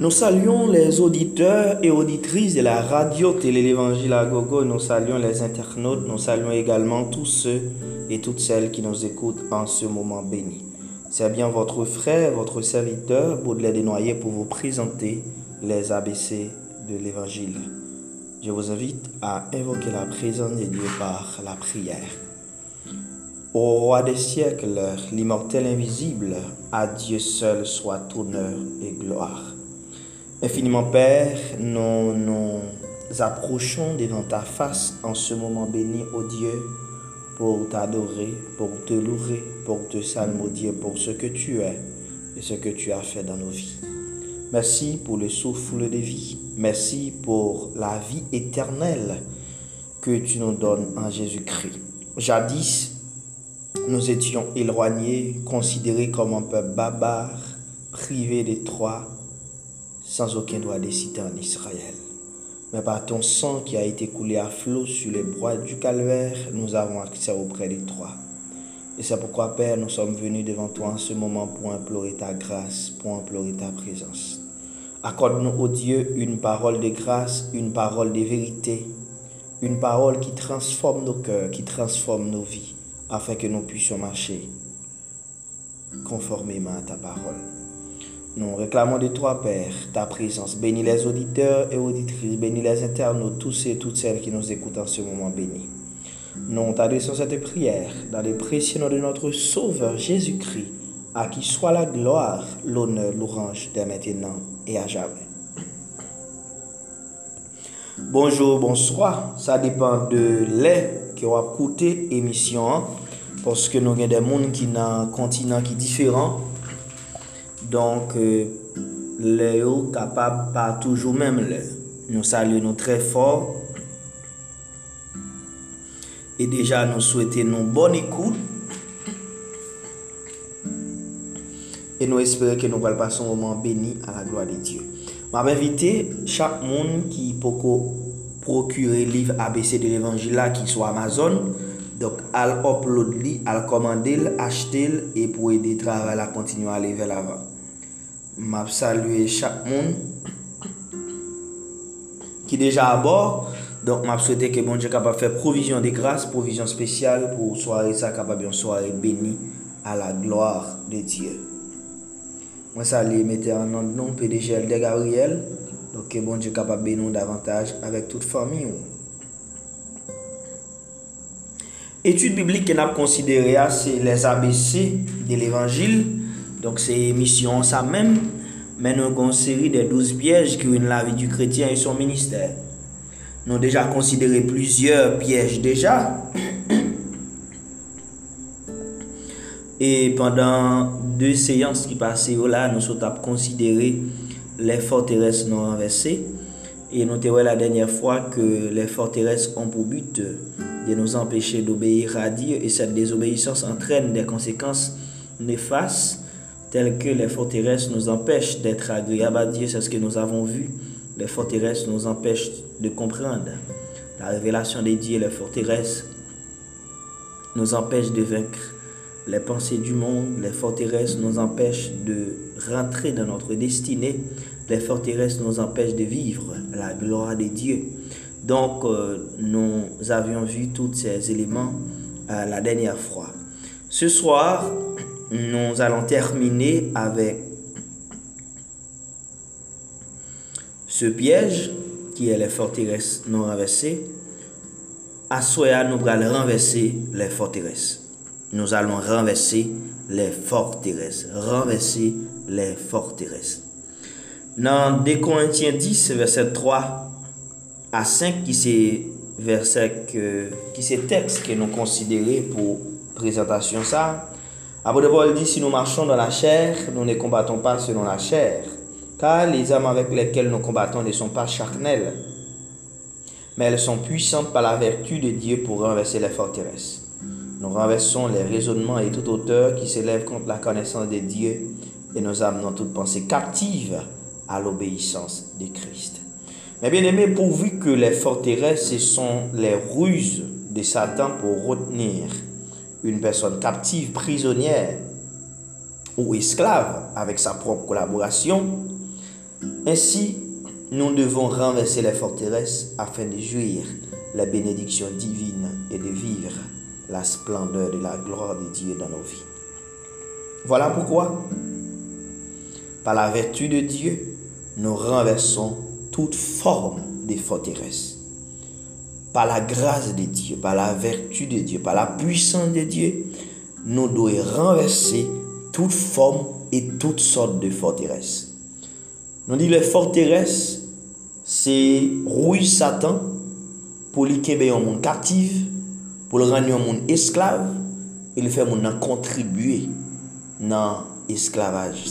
Nous saluons les auditeurs et auditrices de la radio Télé l'Évangile à Gogo. Nous saluons les internautes. Nous saluons également tous ceux et toutes celles qui nous écoutent en ce moment béni. C'est bien votre frère, votre serviteur, Baudelaire Desnoyers, pour vous présenter les ABC de l'Évangile. Je vous invite à invoquer la présence de Dieu par la prière. Au roi des siècles, l'immortel invisible, à Dieu seul soit honneur et gloire. Infiniment Père, nous nous approchons devant ta face en ce moment béni, ô Dieu, pour t'adorer, pour te louer, pour te salmodier pour ce que tu es et ce que tu as fait dans nos vies. Merci pour le souffle de vie. Merci pour la vie éternelle que tu nous donnes en Jésus-Christ. Jadis, nous étions éloignés, considérés comme un peuple barbare, privés des trois sans aucun droit de citer en Israël. Mais par ton sang qui a été coulé à flot sur les bois du calvaire, nous avons accès auprès de toi. Et c'est pourquoi, Père, nous sommes venus devant toi en ce moment pour implorer ta grâce, pour implorer ta présence. Accorde-nous, ô Dieu, une parole de grâce, une parole de vérité, une parole qui transforme nos cœurs, qui transforme nos vies, afin que nous puissions marcher conformément à ta parole. Nous réclamons de toi, Père, ta présence. Bénis les auditeurs et auditrices, bénis les internautes, tous et toutes celles qui nous écoutent en ce moment béni. Nous t'adressons cette prière dans les précieux noms de notre Sauveur Jésus-Christ, à qui soit la gloire, l'honneur, l'orange dès maintenant et à jamais. Bonjour, bonsoir. Ça dépend de l'air qui va coûter émission, parce que nous avons des mondes qui ont un continent qui est différent. Donk, le yo kapab pa toujou menm le. Nou salye nou tre for. E deja nou souwete nou bon ikou. E nou espere ke nou valpa son moman beni a la gloa de Diyo. Mab evite chak moun ki poko prokure liv ABC de l'Evangila ki sou Amazon. Dok al upload li, al komande l, achete l, e pou ede travay la kontinu ale vel avan. map salwe chak moun ki deja abor donk map souwete ke bonje kapab fè provision de grase, provision spesyal pou soare sa kapab yon soare beni a la gloar de Diyo mwen salwe mette anan non PDG LD Gabriel. Donk ke bonje kapab benon davantage avèk tout fami ou. Etude biblik ke nap konsidere a se les ABC de l'Evangil Donc, c'est mission ça même, avons une série de 12 pièges qui ruinent la vie du chrétien et son ministère. Nous avons déjà considéré plusieurs pièges déjà. Et pendant deux séances qui passaient là, nous avons considéré les forteresses non renversées. Et nous avons la dernière fois que les forteresses ont pour but de nous empêcher d'obéir à Dieu et cette désobéissance entraîne des conséquences néfastes telles que les forteresses nous empêchent d'être agréables à Dieu, c'est ce que nous avons vu. Les forteresses nous empêchent de comprendre la révélation de Dieu, les forteresses nous empêchent de vaincre les pensées du monde, les forteresses nous empêchent de rentrer dans notre destinée, les forteresses nous empêchent de vivre la gloire de Dieu. Donc, euh, nous avions vu tous ces éléments euh, la dernière fois. Ce soir, nous allons terminer avec ce piège qui est les forteresses non renversées. À Soya, nous allons renverser les forteresses. Nous allons renverser les forteresses. Renverser les forteresses. Dans 2 Corinthiens 10, verset 3 à 5, qui c'est verset qui c'est texte que nous considérons pour présentation ça, Apôtre Paul dit, si nous marchons dans la chair, nous ne combattons pas selon la chair, car les armes avec lesquelles nous combattons ne sont pas charnelles, mais elles sont puissantes par la vertu de Dieu pour renverser les forteresses. Nous renversons les raisonnements et toute hauteur qui s'élève contre la connaissance de Dieu et nous amenons toute pensée captive à l'obéissance de Christ. Mais bien aimé, pourvu que les forteresses, ce sont les ruses de Satan pour retenir une personne captive, prisonnière ou esclave avec sa propre collaboration, Ainsi, nous devons renverser les forteresses afin de jouir la bénédiction divine et de vivre la splendeur de la gloire de Dieu dans nos vies. Voilà pourquoi, par la vertu de Dieu, nous renversons toute forme de forteresse. Par la grâce de Dieu, par la vertu de Dieu, par la puissance de Dieu, nous devons renverser toute forme et toutes sortes de forteresses. Nous dit les forteresses, c'est rouille Satan pour lui un monde captif, pour le rendre un monde esclave, et le faire monde contribuer dans l'esclavage.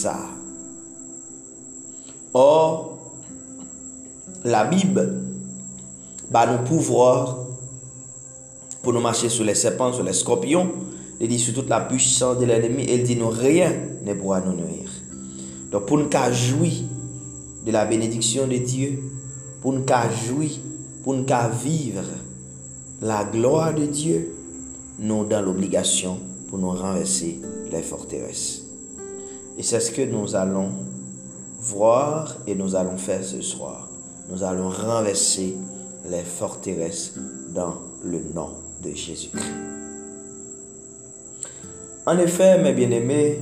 Or, la Bible va nous pouvoir pour nous marcher sur les serpents, sur les scorpions, il dit sur toute la puissance de l'ennemi, il dit nous rien ne pourra nous nuire. Donc pour nous jouir de la bénédiction de Dieu, pour nous jouir, pour nous vivre la gloire de Dieu, nous dans l'obligation pour nous renverser les forteresses. Et c'est ce que nous allons voir et nous allons faire ce soir. Nous allons renverser les forteresses dans le nom de Jésus-Christ. En effet, mes bien-aimés,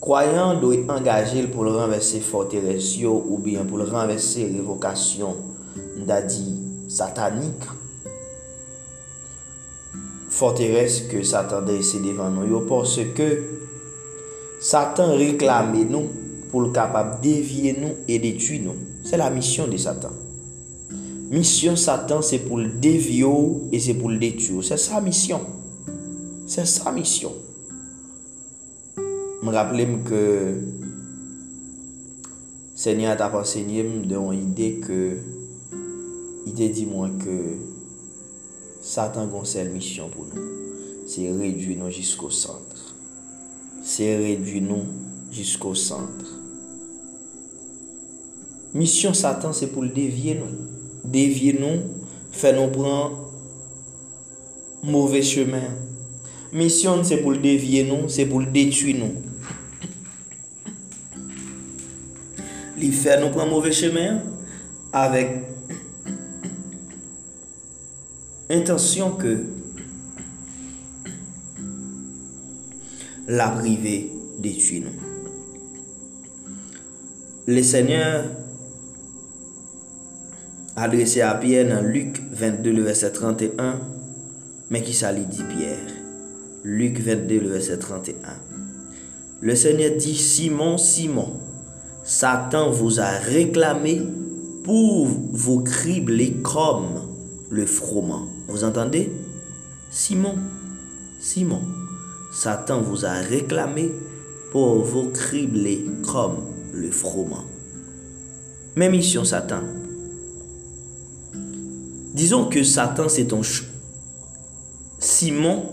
croyants doivent engager pour le renverser forteresse ou bien pour le renverser révocation d'adi satanique. Forteresse que Satan dresse devant nous parce que Satan réclame nous pour le capable dévier nous et détruire nous. C'est la mission de Satan. Mission Satan, c'est pour le dévier et c'est pour le détruire. C'est sa mission. C'est sa mission. Je me rappelle que Seigneur t'a enseigné de idée que il dit moi que Satan a une mission pour nous. C'est réduire nous jusqu'au centre. C'est réduire nous jusqu'au centre. Mission Satan, c'est pour le dévier dévier nous, faire nous prendre mauvais chemin. Mission, c'est pour le dévier nous, c'est pour le détruire nous. Il fait nous prendre mauvais chemin avec intention que la privée détruit nous. Le Seigneur adressé à Pierre dans Luc 22, le verset 31, mais qui s'allie dit Pierre? Luc 22, le verset 31. Le Seigneur dit, Simon, Simon, Satan vous a réclamé pour vous cribler comme le froment. Vous entendez? Simon, Simon, Satan vous a réclamé pour vous cribler comme le froment. Même mission, Satan, Disons que Satan, c'est ton... Simon,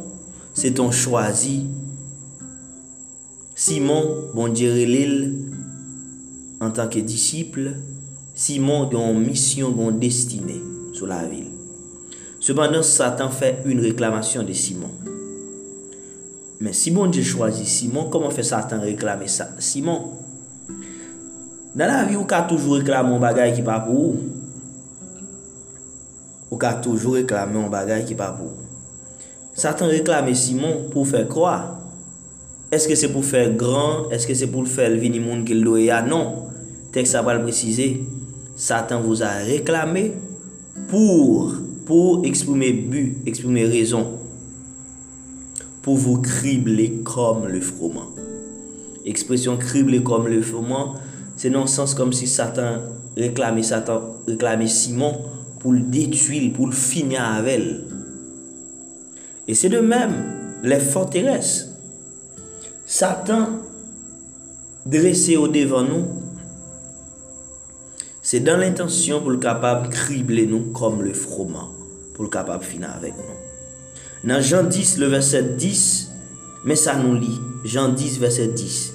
c'est ton choisi. Simon, bon Dieu, en tant que disciple. Simon, une mission, une destinée sur la ville. Cependant, Satan fait une réclamation de Simon. Mais si bon Dieu choisit Simon, comment fait Satan réclamer ça? Simon, dans la vie, on a toujours réclamé un bagage qui pas pour vous? Ou ka toujours réclamer un bagage qui pas pour. Satan réclame Simon pour faire quoi Est-ce que c'est pour faire grand? Est-ce que c'est pour faire le vini monde qu'il doit Non. Texte ça va le préciser. Satan vous a réclamé pour pour exprimer but, exprimer raison pour vous cribler comme le froment. Expression cribler comme le froment, c'est le sens comme si Satan réclamait Satan réclamait Simon pour le détruire, pour le finir avec elle. Et c'est de même les forteresses. Satan dressé au devant nous, c'est dans l'intention pour le capable cribler nous comme le froment, pour le capable finir avec nous. Dans Jean 10, le verset 10, mais ça nous lit. Jean 10, verset 10.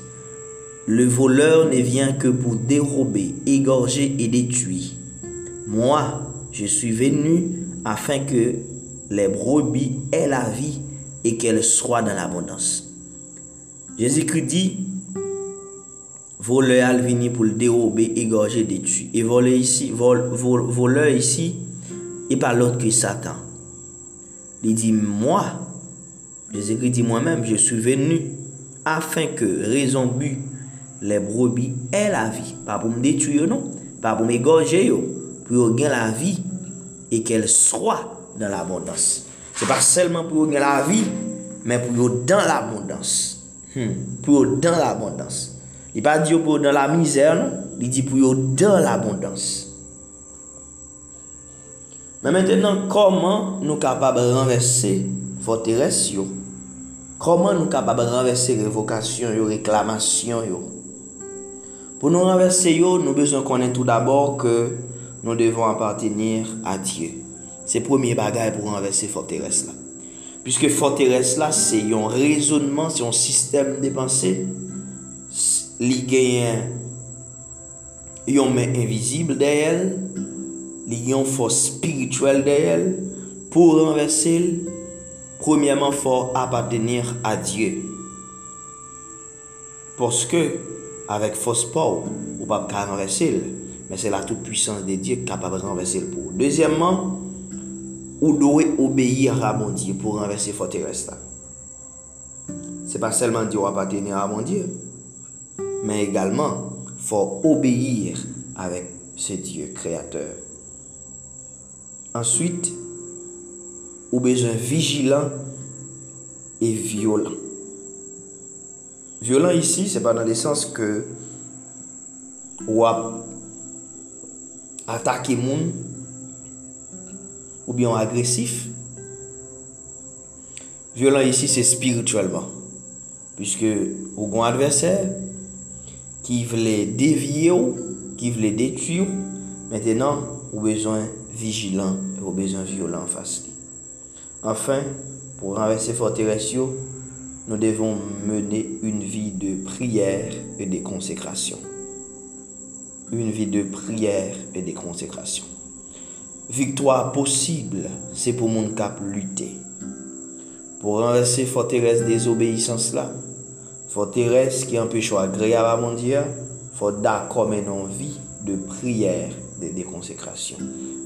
Le voleur ne vient que pour dérober, égorger et détruire. Moi, je suis venu afin que les brebis aient la vie et qu'elles soient dans l'abondance. Jésus-Christ dit, voleur al vini pour le dérober, égorger, détruire. Et voleur ici, vol, vol, voleur ici, et pas l'autre que Satan. Il dit, moi, Jésus-Christ dit moi-même, je suis venu afin que, raison but, les brebis aient la vie. Pas pour me détruire, non. Pas pour m'égorger, pour gagner la vie et qu'elle soit dans l'abondance. C'est pas seulement pour gagner la vie, mais pour dans l'abondance. Hmm. Pour dans l'abondance. Il pas dit pour dans la misère, non? il dit pour dans l'abondance. Mais maintenant, comment nous sommes capables de renverser forteresse Comment nous sommes capables de renverser révocation, yo, réclamation yo? Pour nous renverser nous avons besoin de connaître tout d'abord que nous devons appartenir à Dieu. C'est premier bagage pour renverser forteresse là. Puisque forteresse là, c'est un raisonnement, c'est un système de pensée. Li gagne yon main invisible derrière, li yon force spirituelle derrière pour renverser premièrement faut appartenir à Dieu. Parce que avec force pas ou pas renverser mais c'est la toute puissance de Dieu capable de renverser pour deuxièmement ou doit obéir à mon Dieu pour renverser forteresse là. C'est pas seulement Dieu appartenir à mon Dieu mais également faut obéir avec ce Dieu créateur. Ensuite, ou besoin vigilant et violent. Violent ici, c'est pas dans le sens que ou attaquer moun ou bien agressif. Violent ici, c'est spirituellement. Puisque ou un adversaire qui voulait dévier ou qui voulait détruire, maintenant, ou besoin vigilant et aux besoins violents face. Enfin, pour renverser forteresse, nous devons mener une vie de prière et de consécration. Une vie de prière et de consécration. Victoire possible, c'est pour mon cap lutter. Pour renverser forteresse désobéissance là, forteresse qui empêche agréable à mon Dieu, faut d'accord une vie de prière et de consécration.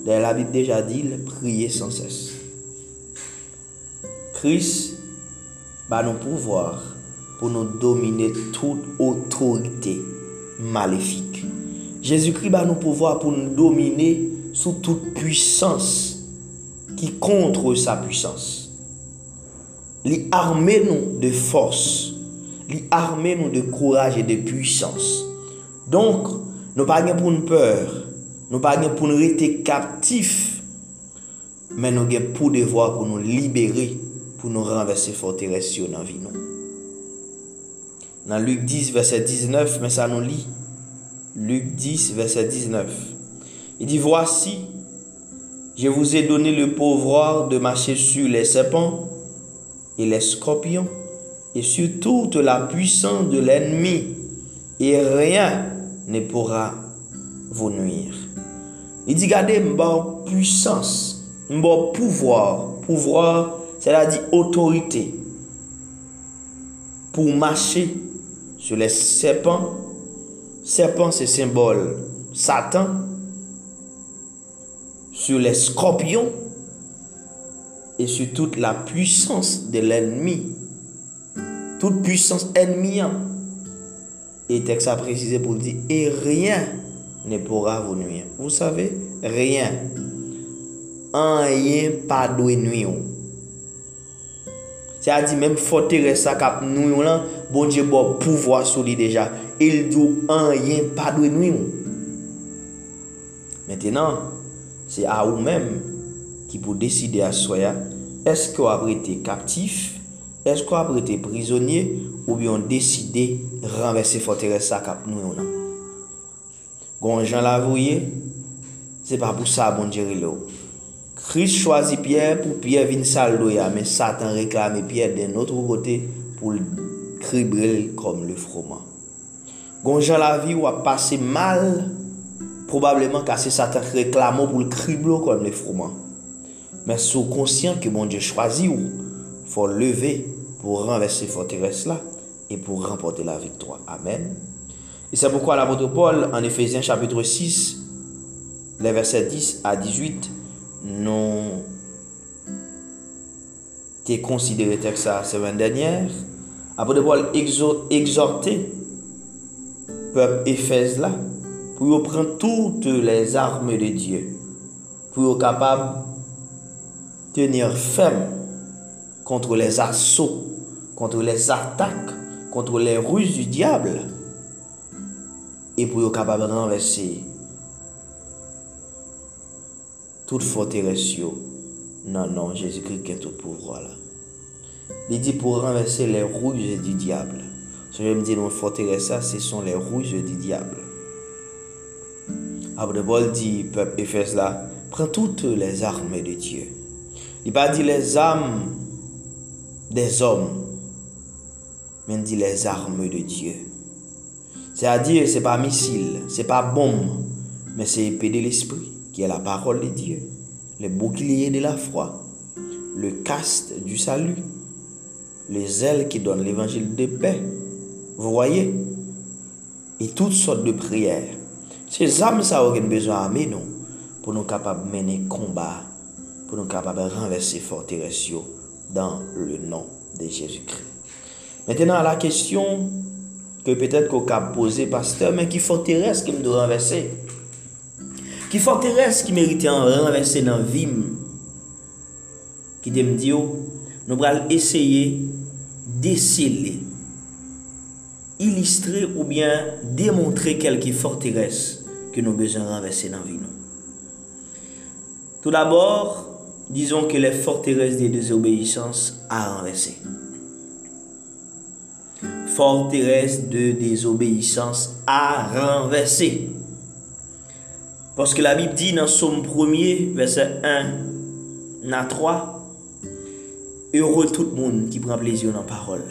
D'ailleurs, la Bible déjà dit, prier sans cesse. Christ va nous pouvoir pour nous dominer toute autorité maléfique. Jésus-Christ ba nou pouvoir pou nou domine sou tout puissance ki kontre sa puissance. Li arme nou de force, li arme nou de kouraj e de puissance. Donk, nou pa gen pou nou peur, nou pa gen pou nou rete kaptif, men nou gen pou devwa pou nou libere, pou nou renverse forteresyon nan vi nou. Nan Luke 10, verset 19, men sa nou li, Luc 10, verset 19. Il dit, voici, je vous ai donné le pouvoir de marcher sur les serpents et les scorpions et sur toute la puissance de l'ennemi, et rien ne pourra vous nuire. Il dit, regardez, une puissance, un pouvoir. Pouvoir, c'est-à-dire autorité. Pour marcher sur les serpents. Serpent, c'est symbole Satan. Sur les scorpions. Et sur toute la puissance de l'ennemi. Toute puissance ennemie. Et texte a précisé pour dire, et rien ne pourra vous nuire. Vous savez, rien. Rien pas de nuire. C'est-à-dire même forteresse cap nous bon Dieu bon pouvoir sur lui déjà. il djou an yen padwen nou. Mètenan, se a ou mèm ki pou deside aswaya, eske ou apre te kaptif, eske ou apre te prizonye, ou bi yon deside renverse foteresa kap nou yon nan. Gon jan la voye, se pa pou sa bon djeri lou. Chris chwazi Pierre pou Pierre vin sal do ya, men Satan reklame Pierre den notre kote pou kribrel kom le froman. Gon Jean la vie ou a passé mal, probablement car c'est Satan réclame pour le cribler comme le froment. Mais sous conscient que mon Dieu choisit ou, faut lever pour renverser forteresse là et pour remporter la victoire. Amen. Et c'est pourquoi l'apôtre Paul, en Éphésiens chapitre 6, les versets 10 à 18, nous qui considéré ça semaine dernière, apôtre Paul exhorté peuple Éphèse là pour prendre toutes les armes de Dieu pour être capable de tenir ferme contre les assauts, contre les attaques, contre les ruses du diable et pour être capable de renverser toute forteresse non non Jésus-Christ est tout pouvoir là. Il dit pour renverser les ruses du diable je me dire non forteresse ça ce sont les ruses du diable. Paul dit peuple Éphèse là prends toutes les armes de Dieu. Il pas dit les armes des hommes mais il dit les armes de Dieu. C'est-à-dire, ce n'est pas missile, ce n'est pas bombe, mais c'est épée de l'esprit, qui est la parole de Dieu, le bouclier de la foi, le caste du salut, les ailes qui donnent l'évangile de paix. Vous voyez Et toutes sortes de prières. Ces âmes, ça aurait besoin d'armer, nous Pour nous capables de mener combat, pour nous capables de renverser forteresse dans le nom de Jésus-Christ. Maintenant, la question que peut-être qu'on a posée, pasteur, mais qui forteresse qui me doit renverser Qui forteresse qui mérite en renverser dans la vie Qui me dit, nous allons essayer d'essayer illustrer ou bien démontrer quelques forteresses que nous besoin renverser dans la vie. Tout d'abord, disons que les forteresses des désobéissances à renverser forteresse de désobéissance à renverser. Parce que la Bible dit dans Somme 1er, verset 1 à 3, Heureux tout le monde qui prend plaisir dans la parole.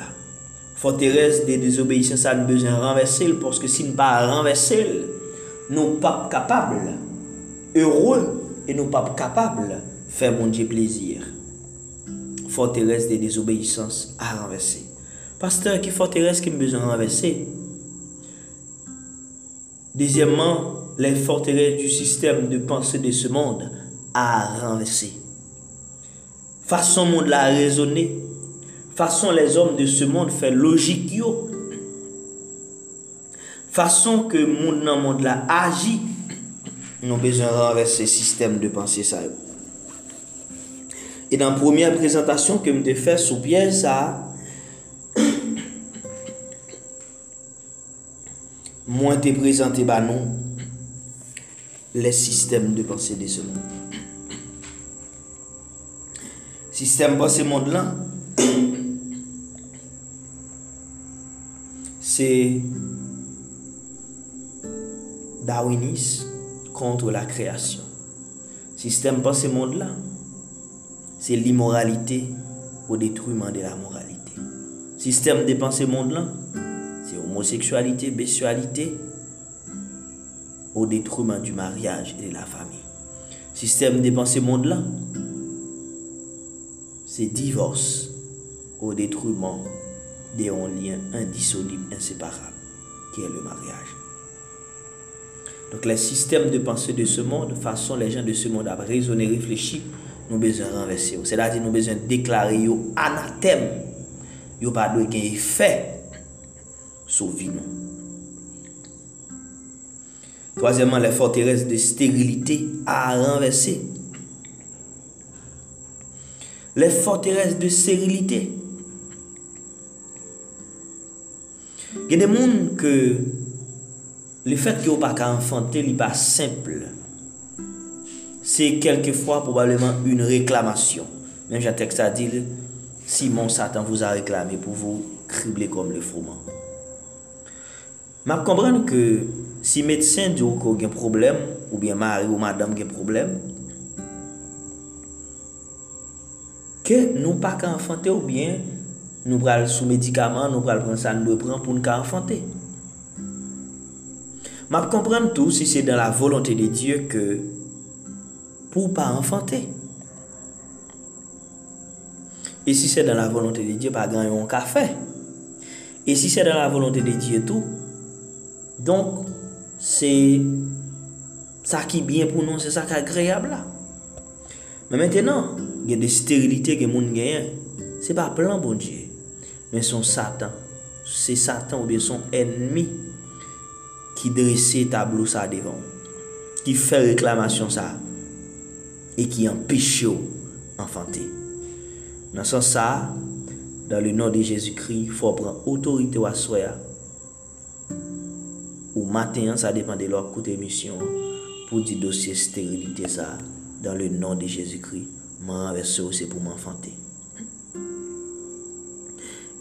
Forteresse de désobéissance, a besoin de renverser, parce que si nous pas renverser, nous pas capables, heureux et nous pas capables de faire mon Dieu plaisir. Forteresse de désobéissance à renverser. Pasteur, qui forteresse qui me besoin renverser? Deuxièmement, les forteresses du système de pensée de ce monde à renverser. Façon monde la raisonner, façon les hommes de ce monde fait logique. Façon que monde dans monde la agit, nous besoin renverser système de pensée ça. Et dans la première présentation que je fait sous pièce ça moi te présenté bah les systèmes de pensée de ce monde. Système pensée monde là c'est darwinisme contre la création. Système pensée monde là c'est l'immoralité au détruiment de la moralité. Système de pensée monde là homosexualité, bestialité, au détriment du mariage et de la famille. Système de pensée monde là, c'est divorce au détriment d'un lien indissoluble, inséparable, qui est le mariage. Donc les systèmes de pensée de ce monde, façon les gens de ce monde à raisonner, réfléchir, nous besoin renverser. C'est-à-dire nous besoin déclarer anathème. Yo pas de effet Sauvez-nous. Troisièmement, les forteresses de stérilité à renverser. Les forteresses de stérilité. Ye de moun ke le fet ki yo pa ka enfante li pa simple, se kelke fwa probableman un reklamasyon. Men jatek sa dil, si mon satan vous a reklamé pou vous kribler kom le frouman. Map kompren ke si medsen diyo ko gen problem, ou bien mari ou madame gen problem, ke nou pa ka enfante ou bien nou pral sou medikaman, nou pral pran sa nou pran pou nou ka enfante. Map kompran tou si se dan la volante de Diyo ke pou pa enfante. E si se dan la volante de Diyo pa gan yon ka fe. E si se dan la volante de Diyo tou, donk se sa ki bien pou nou, se sa ki agreyab la. Men mentenan, gen de sterilite gen moun genyen, se pa plan bon Diyo. men son satan. Se satan ou be son enmi ki dresse tablou sa devan. Ki fe reklamasyon sa. E ki empeshe ou enfante. Nan san sa, dan le nan de Jezikri, fò pran otorite ou aswaya. Ou maten an sa depan de lò koute misyon pou di dosye sterilite sa. Dan le nan de Jezikri, man anve se ou se pou man enfante.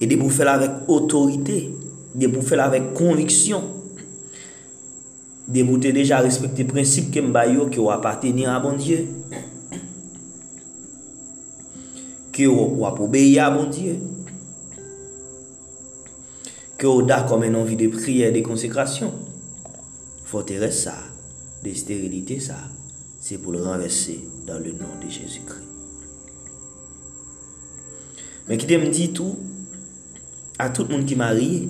E de pou fèl avèk otorite, de pou fèl avèk konviksyon, de deja respekte prinsip ke mbayo ki ou apateni a bon ki ou ap obeye a bon Diyo, ki ou da komen anvi de priye de konsekrasyon, fote res sa, de sterilite sa, se pou le renverse dan le nan de Jezoukri. Men ki te mdi tou, a tout moun ki marye.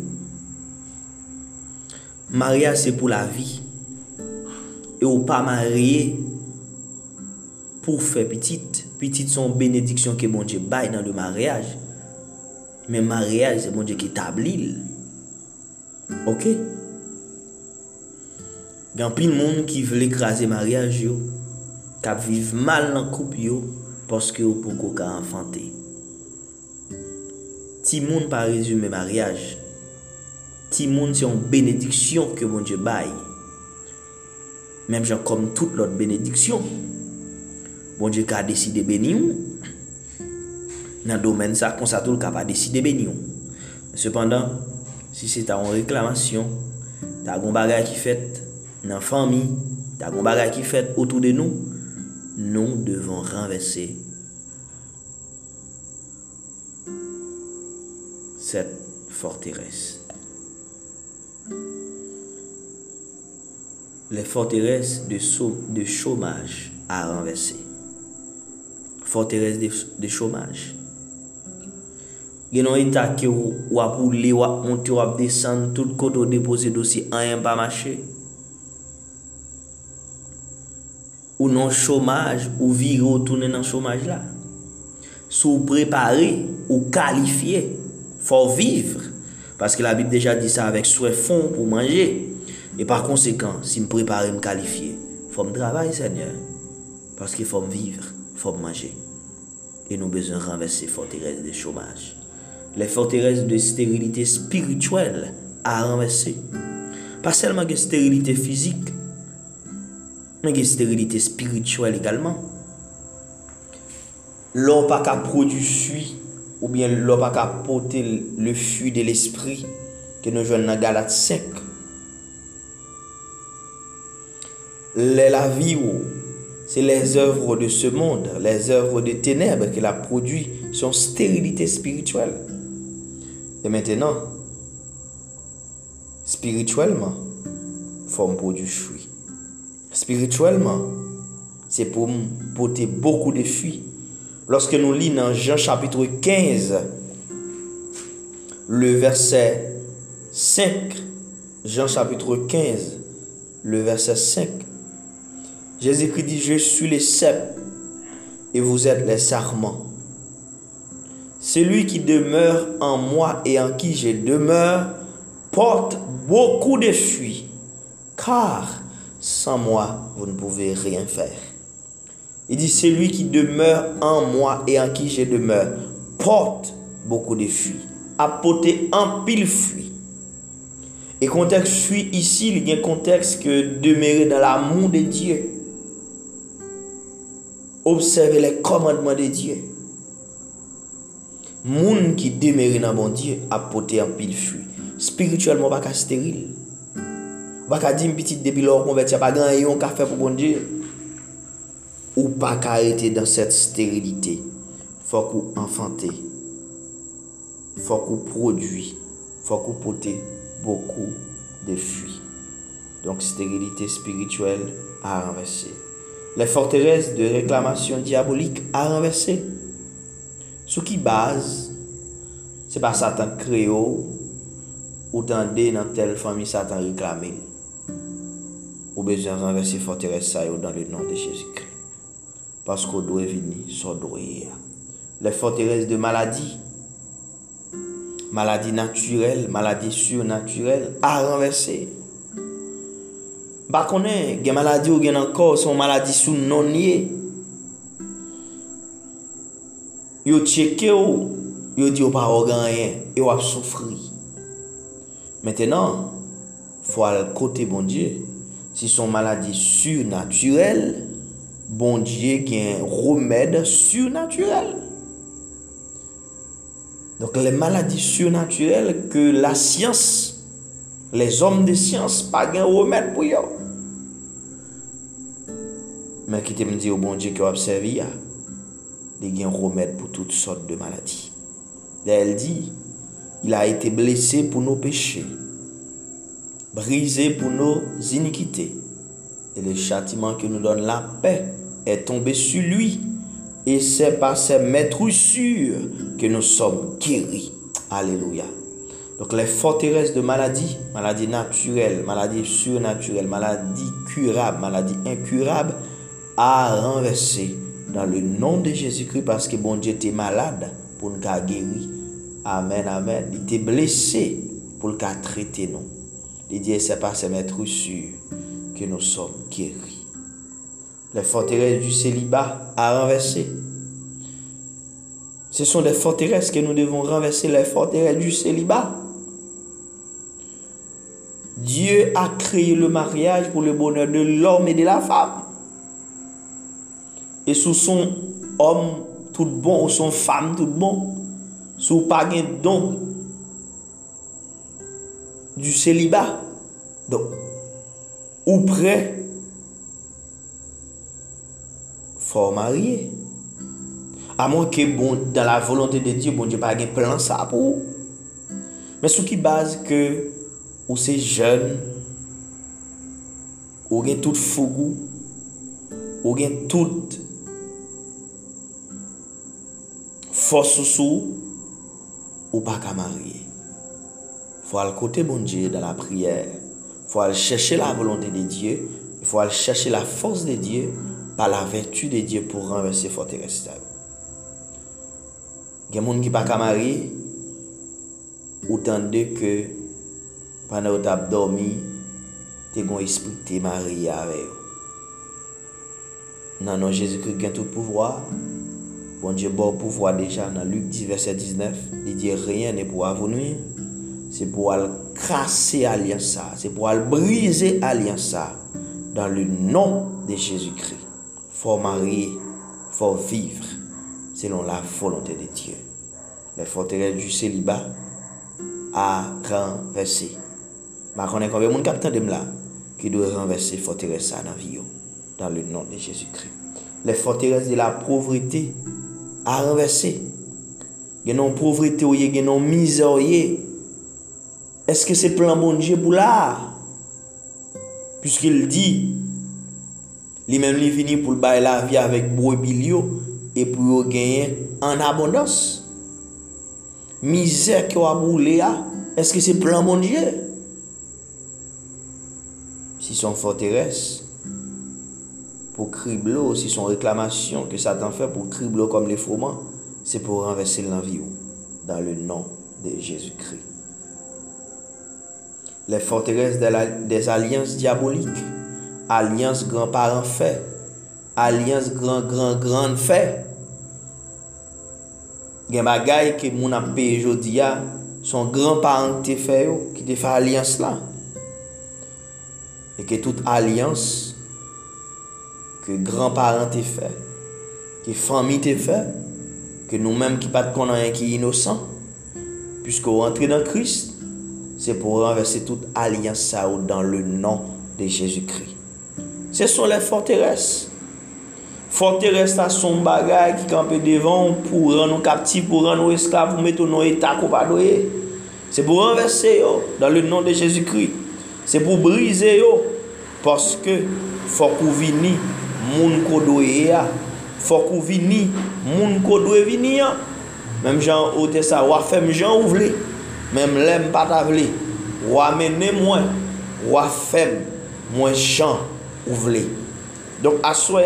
Marye se pou la vi. E ou pa marye pou fe pitit. Pitit son benediksyon ke bonje bay nan de maryaj. Men maryaj se bonje ki tablil. Ok? Gan pil moun ki vle krasi maryaj yo. Kap viv mal nan koup yo. Poske yo pou koka enfante. Ti moun pa rezume maryaj. Ti moun se yon benediksyon ke moun je bay. Mem jan kom tout lot benediksyon. Moun je ka deside beni yon. Nan domen sa kon sa tout ka pa deside beni yon. Sependan, si se ta yon reklamasyon, ta yon bagay ki fet nan fami, ta yon bagay ki fet otou de nou, nou devon renvesse cette forteresse. Les forteresses de, de chômage à renverser. Forteresse de, de chômage. Gen nou eta ki wap ou li wap monti wap desen tout koto depose dosi an yon pa mache. Ou nan chomaj ou vire ou toune nan chomaj la. Sou prepare ou kalifiye. Faut vivre. Parce que la Bible déjà dit ça avec souhait fond pour manger. Et par conséquent, si me préparer, me qualifier, faut me travailler, Seigneur. Parce qu'il faut me vivre, faut me manger. Et nous besoin de renverser les forteresses de chômage. Les forteresses de stérilité spirituelle à renverser. Pas seulement de stérilité physique, mais de stérilité spirituelle également. L'homme pas qu'à produire ou bien pas qu'à porter le fruit de l'esprit que nous jouons dans Galate 5. la vie, c'est les œuvres de ce monde, les œuvres des ténèbres qu'il a produit, son stérilité spirituelle. Et maintenant, spirituellement, faut produire fruit. Spirituellement, c'est pour porter beaucoup de fruits Lorsque nous lisons dans Jean chapitre 15, le verset 5, Jean chapitre 15, le verset 5, Jésus-Christ dit, je suis le cep et vous êtes les sarments. Celui qui demeure en moi et en qui je demeure porte beaucoup de fruits, car sans moi, vous ne pouvez rien faire. Il dit, celui qui demeure en moi et en qui je demeure porte beaucoup de fruits, apporte un pile fruit. Et contexte fruit ici, il y a un contexte que demeurer dans l'amour de Dieu. Observer les commandements de Dieu. Moun qui demeure dans bon Dieu apporte un pile fruit. Spirituellement, pas stérile. Pas dire petit depuis l'heure converti, pas grand et on fait pour bon Dieu ou pa ka ete dan set sterilite. Fok ou enfante, fok ou prodwi, fok ou pote boku de fwi. Donk sterilite spirituel a renverse. Le forterez de reklamasyon diabolik a renverse. Sou ki baz, se pa satan kreo ou tande nan tel fami satan reklame. Ou bejan renverse forterez sayo dan le nan de Jezikri. Pasko dwe vini, so dwe ya. Le forteresse de maladi, maladi naturel, maladi surnaturel, a renverse. Ba konen, gen maladi ou gen ankor, son maladi sou nonye. Yo cheke ou, yo di ou pa organyen, yo ap soufri. Metenan, fwa al kote bon Diyo, si son maladi surnaturel, bon Diyo gen remède surnaturel. Donk le maladi surnaturel ke la siyans, les om de siyans pa gen remède pou yo. Men ki te mdi yo bon Diyo ki yo apsevi ya, de gen remède pou tout sort de maladi. De el di, il a ete blese pou nou peche, brise pou nou zinikite, e le chatiman ki nou don la pe, e tombe su lui, e se pa se metrou sur, ke nou som kiri. Aleluya. Donk le forteres de maladi, maladi naturel, maladi surnaturel, maladi kurab, maladi inkurab, a renvesse dan le non de Jésus-Christ, paske bon Dieu te malade, pou nou ka geri, Amen, amen. Il te blessé pour cas traiter nous. Il dit, c'est pas se mettre sûr que nous sommes guéris. Les forteresses du célibat à renverser. Ce sont des forteresses que nous devons renverser, les forteresses du célibat. Dieu a créé le mariage pour le bonheur de l'homme et de la femme. Et sous son homme tout bon ou son femme tout bon, sou pa gen don du seliba ou pre fò marye. A moun ke bon, dan la volante de Diyo, bon Diyo pa gen plan sa pou. Men sou ki baz ke ou se jen, ou gen tout fougou, ou gen tout fòs sou sou, ou pa ka marye. Fò al kote bon Diyo dan la priyer. Fò al chèche la volante de Diyo, fò al chèche la fòs de Diyo, pa la vertu de Diyo pou renverse forteresse ta yo. Gen moun ki pa kamari, ou tande ke panan ou tap dormi, te gon espri te mari yare yo. Nan nou Jezou ki gen tout pouvoi, bon Diyo bo pouvoi deja nan Luke 10 verset 19, li diye rien ne pou avounoui, se pou al krasi aliansa, se pou al brise aliansa, dan le nom de Jezou Kri. Faut marier, faut vivre selon la volonté de Dieu. Les forteresses du célibat a renversé. Je connais combien de monde là qui doit renverser les forteresses dans la vie. Dans le nom de Jésus-Christ. Les forteresses de la pauvreté a renverse. Genon pouvrete ou ye, genon mize ou ye. Eske se plan bonje pou la? Piske il di, li men li vini pou l'bay la vi avèk bou e bilyo, e pou yo genyen an abondos. Mize ki wabou le a, eske se plan bonje? Si son forteres, pour cribler si son réclamation que Satan fait pour cribler comme les froment, c'est pour renverser l'envie dans le nom de Jésus-Christ. Les forteresses des alliances diaboliques, Alians gran-paran fè. Alians gran-gran-gran fè. Gen bagay ke moun ap peye jodi ya, son gran-paran te fè yo, ki te fè alians la. E ke tout alians ke gran-paran te fè, ke fami te fè, ke nou menm ki pat konan yon ki inosan, pwiske ou rentre nan Krist, se pou renverse tout alians sa ou dan le nan de Jejou Krist. Se son le forteresse. Forteresse ta son bagay ki kampe devan pou ran nou kaptif, pou ran nou esklav, pou metou nou etak ou padoye. Se pou renverse yo dan le nan de Jésus-Christ. Se pou brize yo. Paske fok ou vini moun kodoye ya. Fok ou vini moun kodoye vini ya. Mem jan ote sa wafem jan ou vle. Mem lem patavle. Wamene mwen. Wafem mwen chan. Ou. Donc, à soi,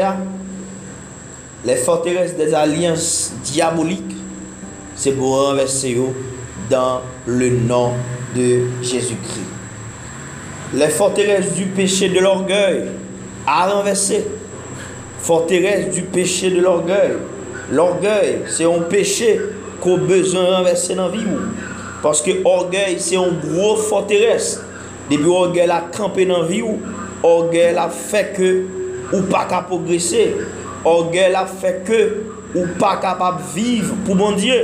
les forteresses des alliances diaboliques, c'est pour renverser dans le nom de Jésus-Christ. Les forteresses du péché de l'orgueil à renverser. Forteresse du péché de l'orgueil. L'orgueil, c'est un péché de renverser dans la vie. Parce que l'orgueil, c'est une grosse forteresse. Depuis l'orgueil a campé dans la vie, l'orgueil a fait que ou pas qu'à progresser. Orgueil a fait que ou pas capable de vivre pour mon Dieu.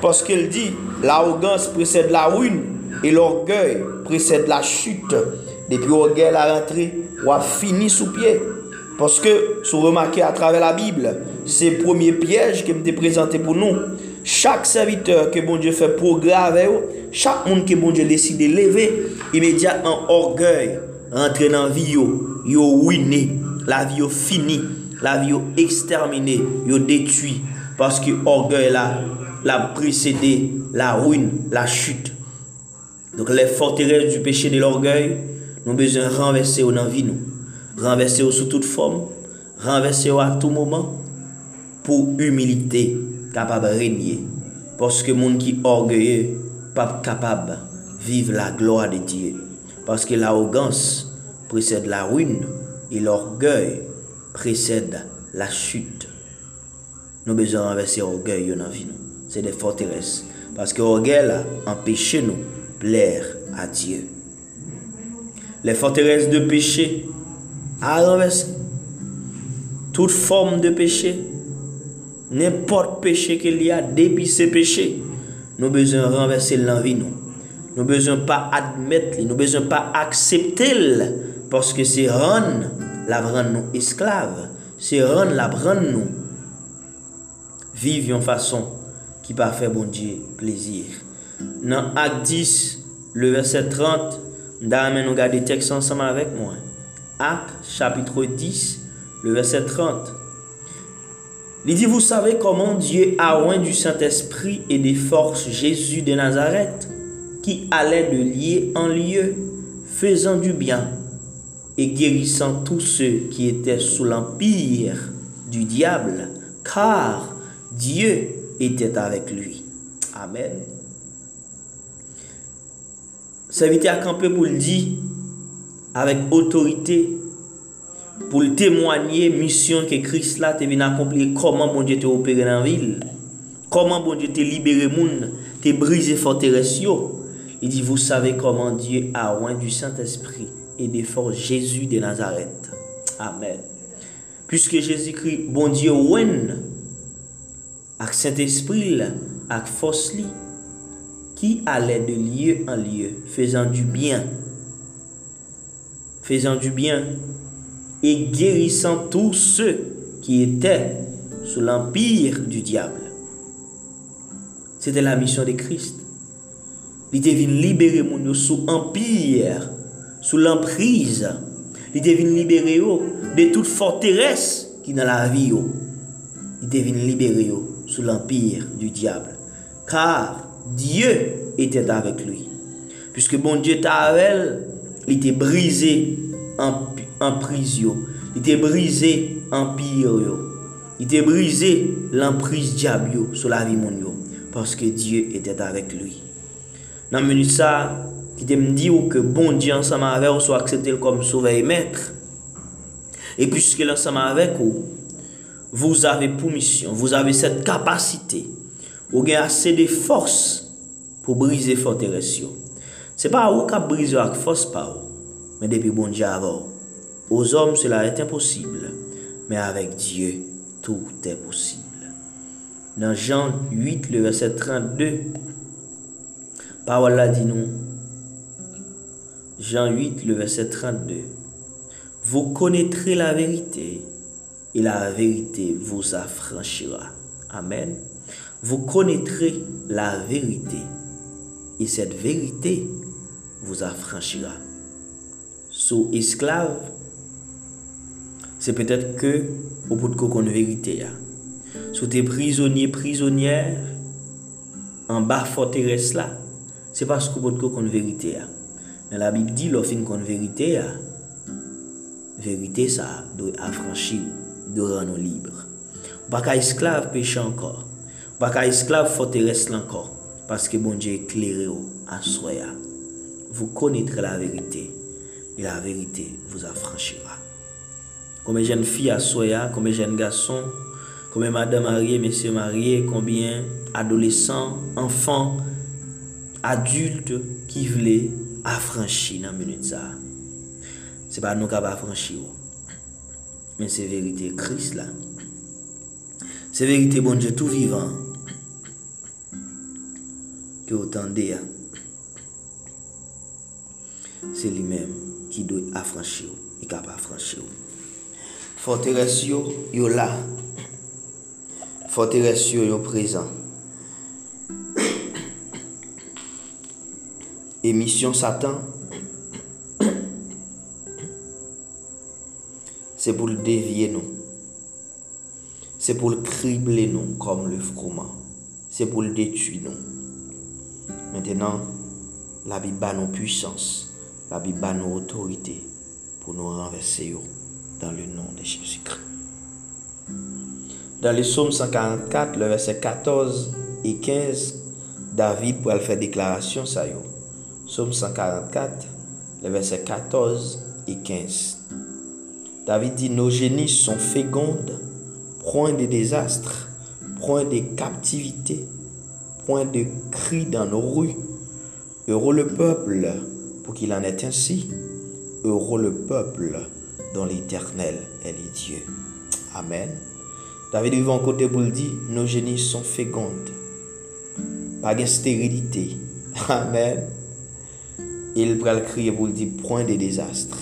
Parce qu'il dit, l'arrogance précède la ruine et l'orgueil précède la chute. Depuis l'orgueil a rentré, ou a fini sous pied. Parce que, si vous remarquez à travers la Bible, c'est le premier piège qui me présenté pour nous. Chaque serviteur que bon Dieu fait progrès avec chaque monde que bon Dieu décide de lever, immédiatement orgueil, rentrer dans la vie, yo, ruiné, la vie fini, la vie exterminée, yo détruit. Parce que orgueil là, l'a précédé la ruine, la chute. Donc les forteresses du péché de l'orgueil, nous besoin renverser dans la vie renverser sous toute forme, renverser à tout moment pour humilité capable de régner. Parce que monde qui est orgueilleux, pas capable de vivre la gloire de Dieu. Parce que l'arrogance précède la ruine et l'orgueil précède la chute. Nous avons besoin renverser l'orgueil dans la vie. C'est des forteresses. Parce que l'orgueil empêche nous plaire à Dieu. Les forteresses de péché à renverser toute forme de péché, n'importe péché qu'il y a, depuis ce péché, nous besoin renverser l'envie nous. Nous besoin pas admettre, nous besoin pas accepter parce que c'est rendre la rendre nous esclaves, c'est rendre la rendre nous vivre façon qui pas fait bon Dieu plaisir. Dans Acte 10, le verset 30, nous allons regarder texte ensemble avec moi. Acte chapitre 10, le verset 30. Il dit, vous savez comment Dieu a oint du Saint-Esprit et des forces Jésus de Nazareth, qui allait de lieu en lieu, faisant du bien et guérissant tous ceux qui étaient sous l'empire du diable, car Dieu était avec lui. Amen. Serviteur à camper pour le dire, avec autorité pour témoigner mission que Christ là te venu accomplir comment bon Dieu t'a opéré dans la ville comment bon Dieu t'a libéré monde t'a brisé forteresse il dit vous savez comment Dieu a oint du Saint-Esprit et des forces Jésus de Nazareth amen puisque Jésus-Christ bon Dieu oint avec Saint-Esprit avec force qui allait de lieu en lieu faisant du bien faisant du bien et guérissant tous ceux qui étaient sous l'empire du diable. C'était la mission de Christ. Il devait libérer mon sous empire, sous l'emprise. Il devait libérer de toute forteresse qui dans la vie. Il devait libérer sous l'empire du diable. Car Dieu était avec lui. Puisque bon Dieu il était brisé en, prison. Il était brisé en pire. Il était brisé l'emprise diable sur la vie mondiale. Parce que Dieu était avec lui. nan menut sa, ki te mdi ou ke bon di ansam avek ou so akseptel kom souvey metre. E pwiske lansam avek ou, vous avez pour mission, vous avez cette capacité, vous avez assez de force pour briser forteresse. Ce n'est pas vous qui brisez avec force, pas vous, mais depuis bon Dieu avant. Aux hommes, cela est impossible, mais avec Dieu, tout est possible. Dans Jean 8, le verset 32, parole dit nous, Jean 8, le verset 32, vous connaîtrez la vérité et la vérité vous affranchira. Amen. Vous connaîtrez la vérité et cette vérité vous affranchira. Sous esclave, c'est peut-être que au bout de qu'on vérité. Sous tes prisonniers, prisonnières, en bas forteresse là, se paskou pot ko kon verite ya. Men la bib di lo fin kon verite ya, verite sa do afranchi ou, do rano libre. Ou baka esklav peche ankor, ou baka esklav fote resl ankor, paske bon Dje eklere ou asroya. Vou konetre la verite, e la verite vous afranchira. Kome jen fi asroya, kome jen gason, kome madame mariye, mesye mariye, kombien, adolesan, anfan, adulte ki vle afranchi nan menut sa. Se pa nou kap afranchi ou. Men se verite kris la. Se verite bon dieu tout vivant. Ke ou tende ya. Se li men ki do afranchi ou. I kap afranchi ou. Forteres yo yo la. Forteres yo yo prezant. Et mission Satan, c'est pour le dévier nous. C'est pour le cribler nous comme le froment. C'est pour le détruire nous. Maintenant, la Bible a nos puissances. La Bible a nos autorités pour nous renverser dans le nom de Jésus-Christ. Dans le psaume 144, le verset 14 et 15, David pour faire déclaration ça yo. Psaume 144, le verset 14 et 15. David dit Nos génies sont fécondes, point de désastres, point de captivité, point de cris dans nos rues. Heureux le peuple pour qu'il en est ainsi. Heureux le peuple dont l'Éternel est le Dieu. Amen. David vivant côté pour dire, nos génies sont fécondes. Pas de stérilité. Amen. il pral kriye pou l di pran de dezastre.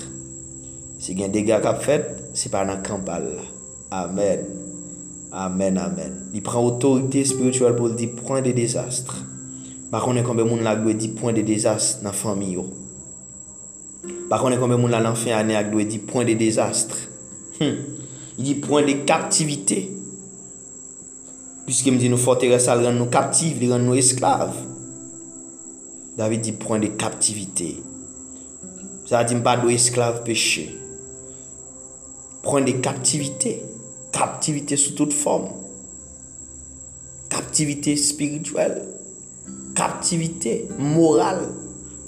Se gen dega kap fet, se pa nan kampal la. Amen. Amen, amen. Li pran otorite spiritual pou l di pran de dezastre. Bakon e konbe moun la gwe di pran de dezastre nan fami yo. Bakon e konbe moun la lan fin ane ak gwe di pran de dezastre. Hmm. Il di pran de kaptivite. Piske m di nou forteresse al ren nou kaptive, li ren nou esklave. David dit point de captivité. Ça dit pas de esclave péché. Point de captivité. Captivité sous toute forme. Captivité spirituelle. Captivité morale.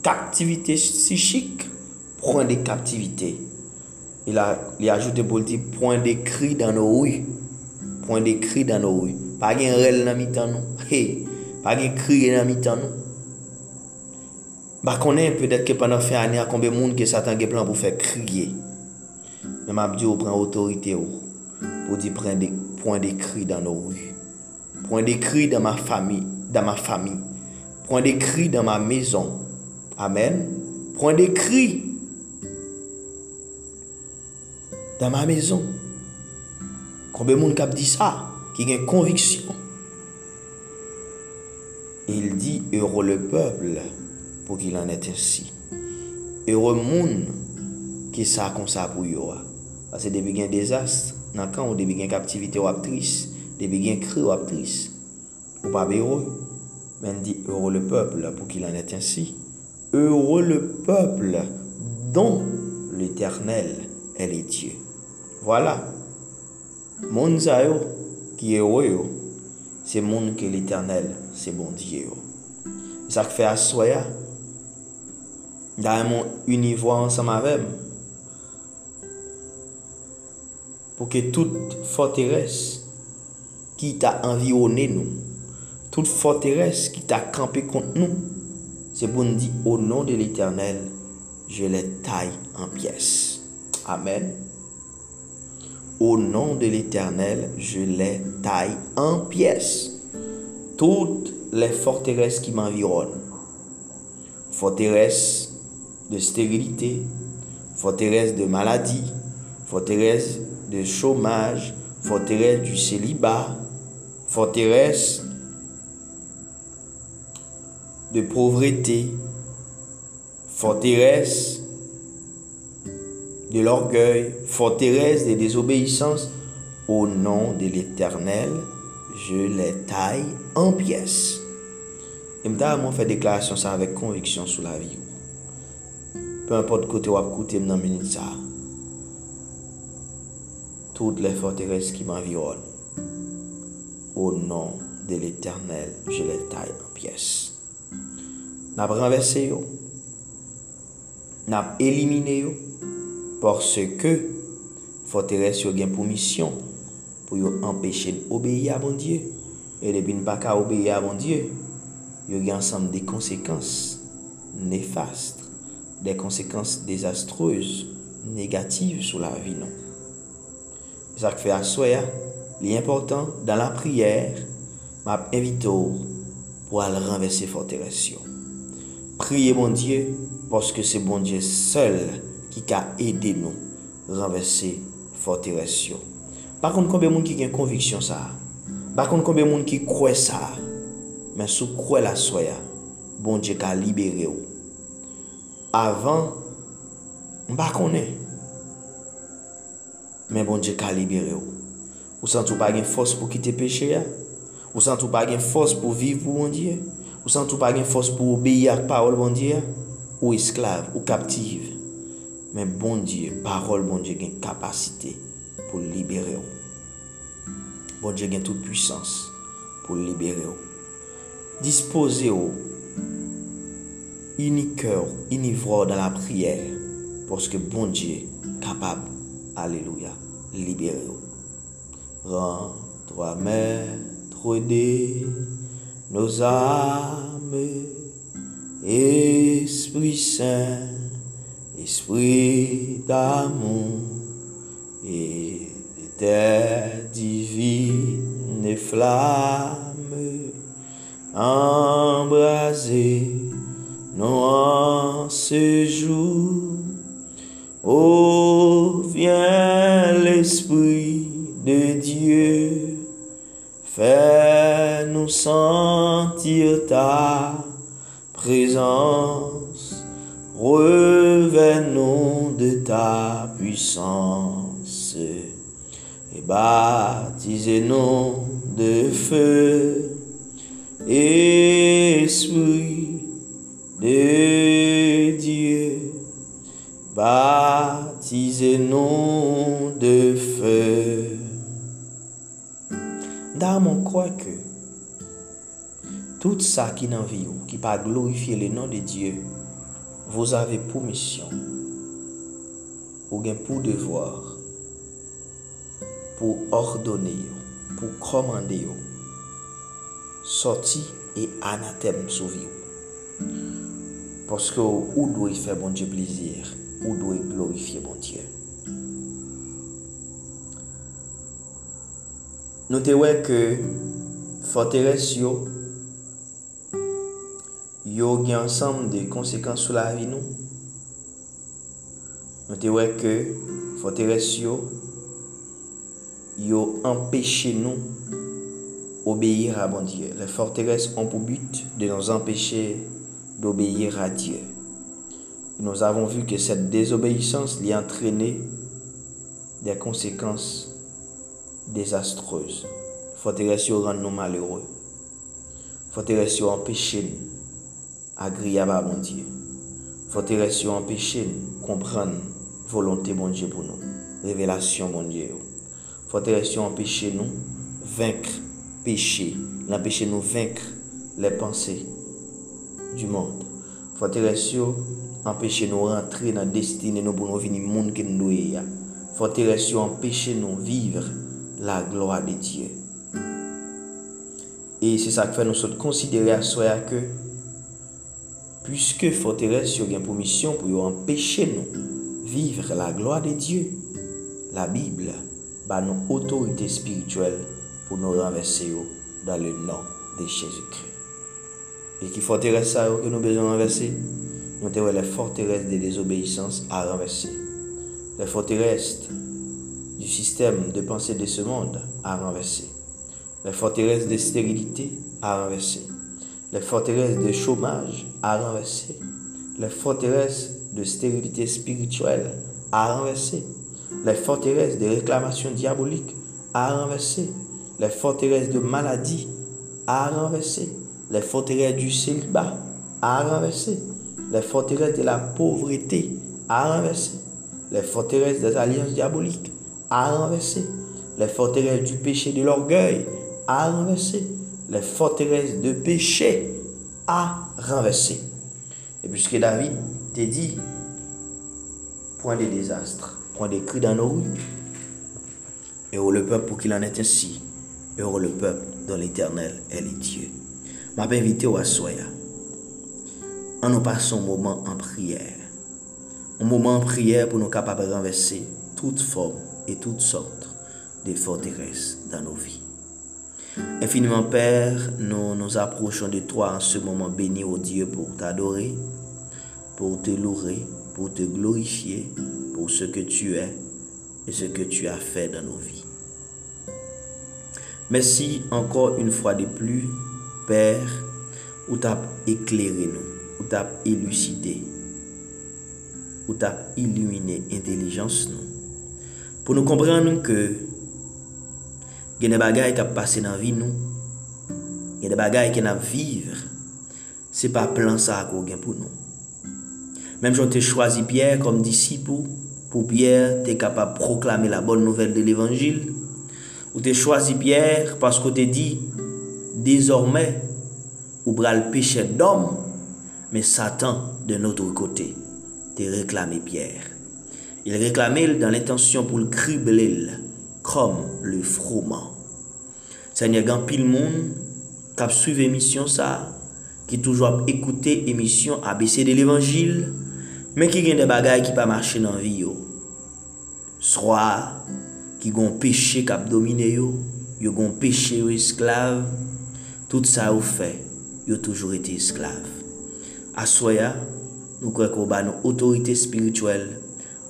Captivité psychique. Point de captivité. Il a, ajouté pour dire point de cri dans nos rues. Point de cri dans nos rues. Pas de rel dans mi-temps pas de cri dans mi-temps Ba konen pedet ke panan fe ane a konbe moun ke satan ge plan pou fe kriye. Men map di ou pren otorite ou. Pou di pren de, pren de kri dan nou ou. Pren de kri dan ma fami. Dan ma fami. Pren de kri dan ma mezon. Amen. Pren de kri. Dan ma mezon. Konbe moun kap di sa. Ki gen konviksyon. Il di, euro le peuple. Pour qu'il en est ainsi. Heureux monde qui ça comme ça pour yo. Parce que depuis un désastre, dans le camp, depuis une captivité ou actrice, depuis un cri ou actrice, ou pas heureux. Mais il dit heureux le peuple pour qu'il en est ainsi. Heureux le peuple dont l'éternel est les dieux. Voilà. Mon qui est heureux, c'est monde que l'éternel, c'est bon Dieu. Ça fait à soi, dans mon univers ensemble avec pour que toute forteresse qui t'a environné nous, toute forteresse qui t'a campé contre nous, c'est pour nous dire au nom de l'Éternel, je les taille en pièces. Amen. Au nom de l'Éternel, je les taille en pièces. Toutes les forteresses qui m'environnent. Forteresses de stérilité, forteresse de maladie, forteresse de chômage, forteresse du célibat, forteresse de pauvreté, forteresse de l'orgueil, forteresse de désobéissance, au nom de l'Éternel, je les taille en pièces. Et je fait déclaration ça avec conviction sur la vie. Pe anpot kote wap koute m nan minit sa. Tout le forteresse ki m'environ. Ou nan de l'Eternel, je le taille en piyes. Nap renverse yo. Nap elimine yo. Porse ke forteresse yo gen pou misyon. Pou yo empeshe l'obeye a bon Diyo. E depi n'pa ka obeye a bon Diyo. Yo gen ansam de konsekans nefast. des conséquences désastreuses, négatives sur la vie. Non? Ça fait à soi, l'important dans la prière, m'a invité pour aller renverser forteresse. Priez mon Dieu, parce que c'est bon Dieu seul qui a aidé nous à renverser forteresse. Par contre, combien de monde qui a une conviction ça? Par contre, combien de monde qui croit ça? Mais sous croit la soya, bon Dieu qui a libéré vous. avan, mba konen. Men bon Dje ka libere ou. Ou santou pa gen fos pou kite peche ya. Ou santou pa gen fos pou viv pou bon Dje. Ou santou pa gen fos pou obeyi ak parol bon Dje. Ou esklav, ou kaptive. Men bon Dje, parol bon Dje gen kapasite pou libere ou. Bon Dje gen tout puissance pou libere ou. Dispose ou unique cœur, dans la prière, parce que bon Dieu capable, alléluia, libérer. Rends-toi maître de nos âmes, Esprit Saint, Esprit d'amour et de divine flamme, embrasée non en ce jour. Oh, viens l'Esprit de Dieu, fais-nous sentir ta présence, revenons de ta puissance et baptisez-nous de feu, Esprit de Dieu. Baptisez-nous de feu. Dame, on croit que tout ça qui n'en vit qui pas glorifier le nom de Dieu, vous avez pour mission, ou bien pour devoir, pour ordonner, pour commander, sortir et anathème sur vous. Parce que où doit faire bon Dieu plaisir, où doit glorifier bon Dieu? Notez que forteresse yo yo ensemble de conséquences sur la vie nous. Notez que forteresse yo yo empêché nous obéir à bon Dieu. Les forteresses ont pour but de nous empêcher d'obéir à Dieu. Nous avons vu que cette désobéissance lui a entraîné des conséquences désastreuses. Forteresse rend nous malheureux. Forteresse empêcher nous agréable à mon Dieu. Forteresse empêcher nous comprendre volonté bon Dieu pour nous. Révélation bon Dieu. Forteresse empêcher nous vaincre péché, l'empêcher nous vaincre les pensées du monde. Forteresse yo empêcher nous rentrer dans la destinée nous pour nous venir monde que nous ya. Forteresse yo empêcher nous vivre la gloire de Dieu. Et c'est ça que fait nous sommes considérer à soi que puisque forteresse yo pour mission pour empêcher nous vivre la gloire de Dieu. La Bible ba nous autorité spirituelle pour nous renverser dans le nom de Jésus-Christ. Et qui forteresse ça que nous besoin renverser Nous avons les forteresses de désobéissance à renverser. Les forteresses du système de pensée de ce monde à renverser. Les forteresses de stérilité à renverser. Les forteresses de chômage à renverser. Les forteresses de stérilité spirituelle à renverser. Les forteresses de réclamation diabolique à renverser les forteresses de maladie à renverser, les forteresses du célibat à renverser, Les forteresses de la pauvreté à renverser. Les forteresses des alliances diaboliques à renverser. Les forteresses du péché de l'orgueil à renverser. Les forteresses de péché à renverser. Et puisque David t'a dit, point de désastre, point de cris dans nos rues, Heureux le peuple pour qu'il en est ainsi. Heureux le peuple dont l'éternel est le Dieu. M'a invité au Assoya. En nous passons un moment en prière. Un moment en prière pour nous capables de renverser toute forme et toutes sortes de forteresses dans nos vies. Infiniment Père, nous nous approchons de toi en ce moment béni au Dieu pour t'adorer, pour te louer, pour te glorifier, pour ce que tu es et ce que tu as fait dans nos vies. Merci encore une fois de plus, Pèr, ou tap eklere nou, ou tap eluside, ou tap ilumine intelijans nou. Pou nou kompran nou ke gen de bagay kap pase nan vi nou, gen de bagay ken ap vivre, se pa plan sa akou gen pou nou. Mem joun te chwazi Pierre kom disipou, pou Pierre te kapap proklame la bon nouvel de l'Evangil, ou te chwazi Pierre pasko te di, Dezormè, ou bral peche d'om, men Satan de notre kote te reklame Pierre. Il reklame il dan l'intensyon pou l'krible il, krom le froman. Se nye gan pil moun, kap suive emisyon sa, ki toujwa ap ekoute emisyon ABC de l'Evangil, men ki gen de bagay ki pa mache nan vi yo. Sroa, ki gon peche kap domine yo, yo gon peche yo esklave, Tout sa ou fe, yo toujou ete esklav. Aswaya, nou kwe ko ba nou otorite spirituel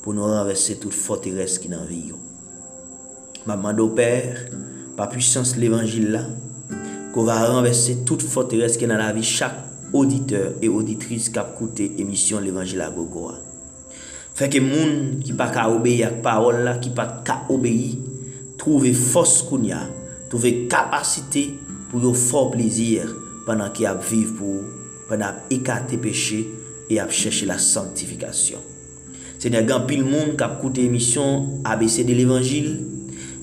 pou nou renvesse tout forteres ki nan vi yo. Maman do per, pa pwisans l'evangil la, ko va renvesse tout forteres ki nan la vi chak auditeur e auditris kap koute emisyon l'evangil la gogoa. Feke moun ki pa ka obeyi ak parol la, ki pa ka obeyi, trouve fos koun ya, trouve kapasite, pou yo fòr plezir panan ki ap viv pou, panan ap ekate peche, e ap chèche la santifikasyon. Se nè gan pil moun kap koute emisyon ABC de l'Evangil,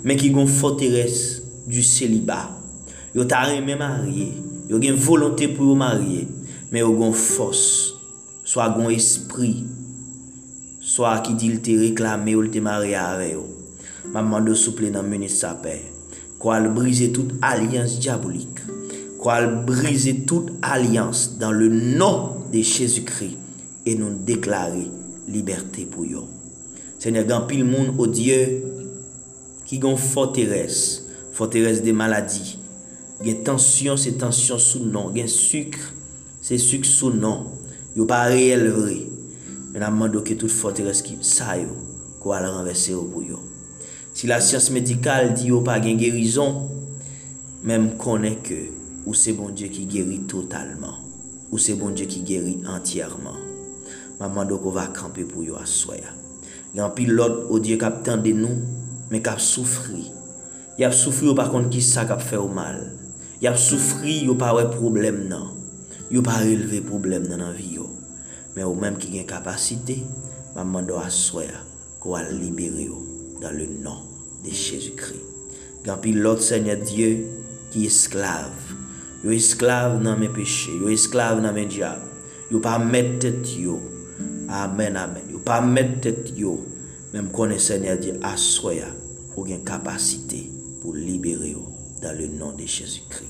men ki gon foteres du seliba. Yo tarè men marye, yo gen volontè pou yo marye, men yo gon fos, so a gon espri, so a ki dil te reklame ou te marye a reyo. Maman do souple nan meni sa pey. kwa al brize tout alians diabolik, kwa al brize tout alians dan le nou de Chezikri, e nou deklare liberté pou yo. Senye, gan pil moun o Diyo, ki gon forteresse, forteresse de maladi, gen tensyon se tensyon sou non, gen suk se suk sou non, yo pa reyel vre, men amman doke tout forteresse ki sa yo, kwa al renverse yo pou yo. Si la siyans medikal di yo pa gen gerizon, menm konen ke ou se bon Diyo ki geri totalman. Ou se bon Diyo ki geri entyèrman. Maman do ko va kampe pou yo aswaya. Gan pil lot o Diyo kap tende nou, men kap soufri. Yap soufri yo pa kont ki sa kap fe ou mal. Yap soufri yo pa we problem nan. Yo pa releve problem nan anvi yo. Men ou menm ki gen kapasite, maman do aswaya ko al libere yo. Dans le nom de Jésus-Christ. Quand l'autre Seigneur Dieu qui est esclave, yo esclave dans mes péchés, yo esclave dans mes diables, yo pas mettre tête yo. Amen, amen. Yo pas mettre tête yo. Même est Seigneur Dieu, assoya, ou une capacité pour libérer dans le nom de Jésus-Christ.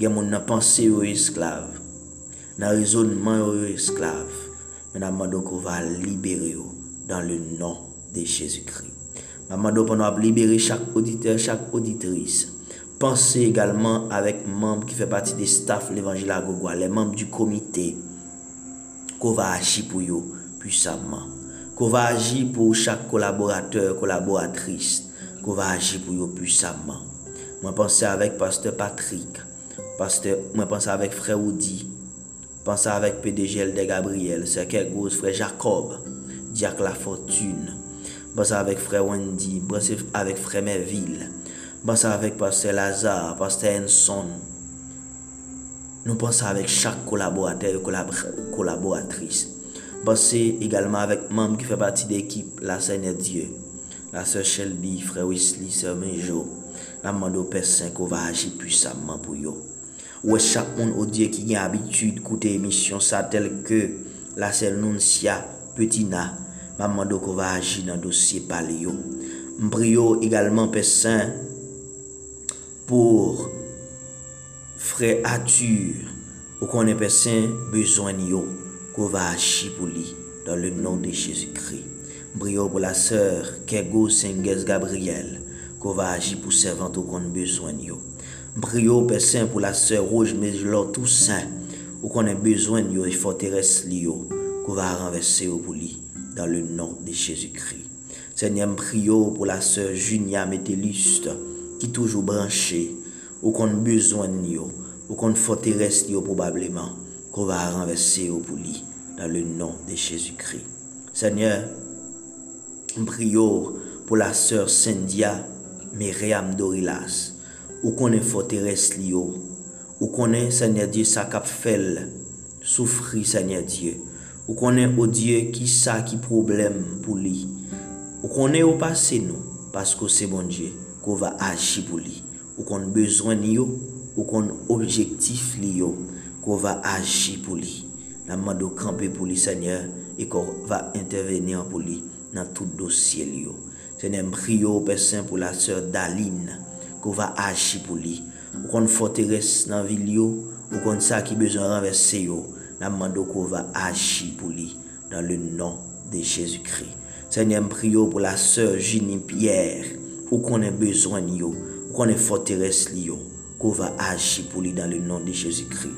Gen mon pensée aux esclaves, dans raisonnement aux esclaves. Maman qu'on va libérer dans le nom de Jésus-Christ. Maman donc on libérer chaque auditeur, chaque auditrice. Pensez également avec membres qui font partie des staff l'évangile à Gogoua, les membres du comité, qu'on va agir pour eux puissamment. Qu'on va agir pour chaque collaborateur, collaboratrice, qu'on va agir pour eux puissamment. Moi pensez avec pasteur Patrick, pasteur, moi pensez avec frère Oudi, Pensez avec PDG de Gabriel, c'est quel gros frère Jacob, Diac La Fortune. Basa avèk frè Wendy, basa avèk frè Merville, basa avèk Pasteur Lazare, Pasteur Henson. Nou basa avèk chak kolaboratèr e kolaboratris. Basa egalman avèk mamb ki fè pati de ekip la Seigneur Dieu, la Sœur Shelby, frè Wesley, Sœur Menjo, la mando Pessin ko va aji pwisamman pou yo. Ouè chak moun odye oh ki gen abitude koute emisyon sa tel ke la Sèl Nonsia, Petina, Maman qu'on va agir dans le dossier paléo. M'prio également Père Saint pour frère Arthur, ou qu'on est Père Saint besoin de qu'on va agir pour lui dans le nom de Jésus-Christ. Brio pour la sœur Kego Senges Gabriel, qu'on va agir pour servante ou qu'on besoin de Brio Père Saint pour la sœur Rouge Méjlor Toussaint, ou qu'on a besoin de et forteresse Lio, qu'on va renverser pour lui dans le nom de Jésus-Christ. Seigneur, prio pour la sœur Junia Météluste, qui toujours branchée, ou qu'on besoin de ou qu'on forteresse probablement qu'on va renverser au bouli dans le nom de Jésus-Christ. Seigneur, prions pour la sœur Cynthia Myriam Dorilas, ou qu'on est forteresse ou qu'on est, Seigneur Dieu, sa cap souffrir, Seigneur Dieu, Ou konen o Diyo ki sa ki problem pou li. Ou konen ou pase nou, pasko se bon Diyo, ko va aji pou li. Ou konen bezwen yo, ou konen objektif li yo, ko va aji pou li. Nan mando kampe pou li, Seigneur, e ko va intervenir pou li nan tout dosye li yo. Seigneur, mpriyo ou pesen pou la sèr Daline, ko va aji pou li. Ou konen foteres nan vil yo, ou konen sa ki bezwen renverse yo. La main de qu'on va agir pour lui dans le nom de Jésus-Christ. Seigneur, prio pour la sœur Ginny Pierre, ou qu'on a besoin de ou qu'on est forteresse, qu'on va agir pour lui dans le nom de Jésus-Christ.